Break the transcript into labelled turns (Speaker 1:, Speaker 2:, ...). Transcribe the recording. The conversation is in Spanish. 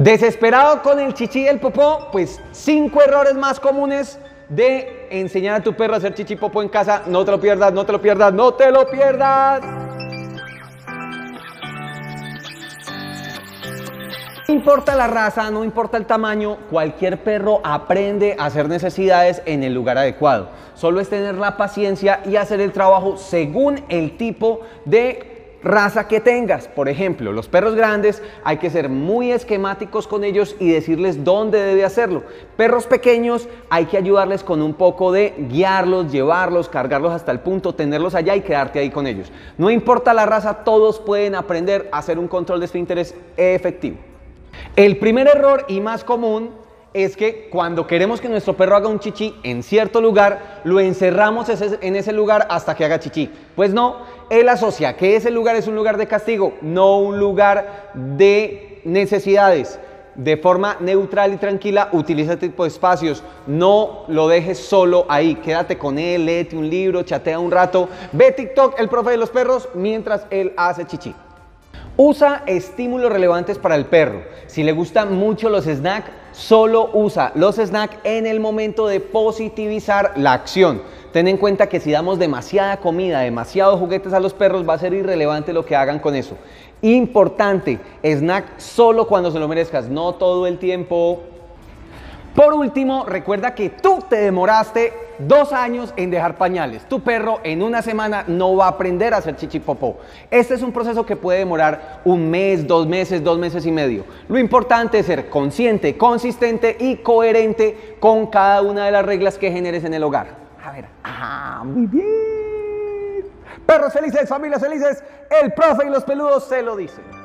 Speaker 1: Desesperado con el chichi y el popó, pues cinco errores más comunes de enseñar a tu perro a hacer chichi y popó en casa. No te lo pierdas, no te lo pierdas, no te lo pierdas. No importa la raza, no importa el tamaño, cualquier perro aprende a hacer necesidades en el lugar adecuado. Solo es tener la paciencia y hacer el trabajo según el tipo de raza que tengas. Por ejemplo, los perros grandes hay que ser muy esquemáticos con ellos y decirles dónde debe hacerlo. Perros pequeños hay que ayudarles con un poco de guiarlos, llevarlos, cargarlos hasta el punto, tenerlos allá y quedarte ahí con ellos. No importa la raza, todos pueden aprender a hacer un control de esfínteres efectivo. El primer error y más común es que cuando queremos que nuestro perro haga un chichi en cierto lugar, lo encerramos en ese lugar hasta que haga chichi. Pues no, él asocia que ese lugar es un lugar de castigo, no un lugar de necesidades. De forma neutral y tranquila, utiliza este tipo de espacios. No lo dejes solo ahí. Quédate con él, léete un libro, chatea un rato. Ve TikTok, el profe de los perros, mientras él hace chichi. Usa estímulos relevantes para el perro. Si le gustan mucho los snacks, solo usa los snacks en el momento de positivizar la acción. Ten en cuenta que si damos demasiada comida, demasiados juguetes a los perros, va a ser irrelevante lo que hagan con eso. Importante, snack solo cuando se lo merezcas, no todo el tiempo. Por último, recuerda que tú te demoraste dos años en dejar pañales. Tu perro en una semana no va a aprender a hacer chichipopó. Este es un proceso que puede demorar un mes, dos meses, dos meses y medio. Lo importante es ser consciente, consistente y coherente con cada una de las reglas que generes en el hogar. A ver, ah, muy bien. Perros felices, familias felices, el profe y los peludos se lo dicen.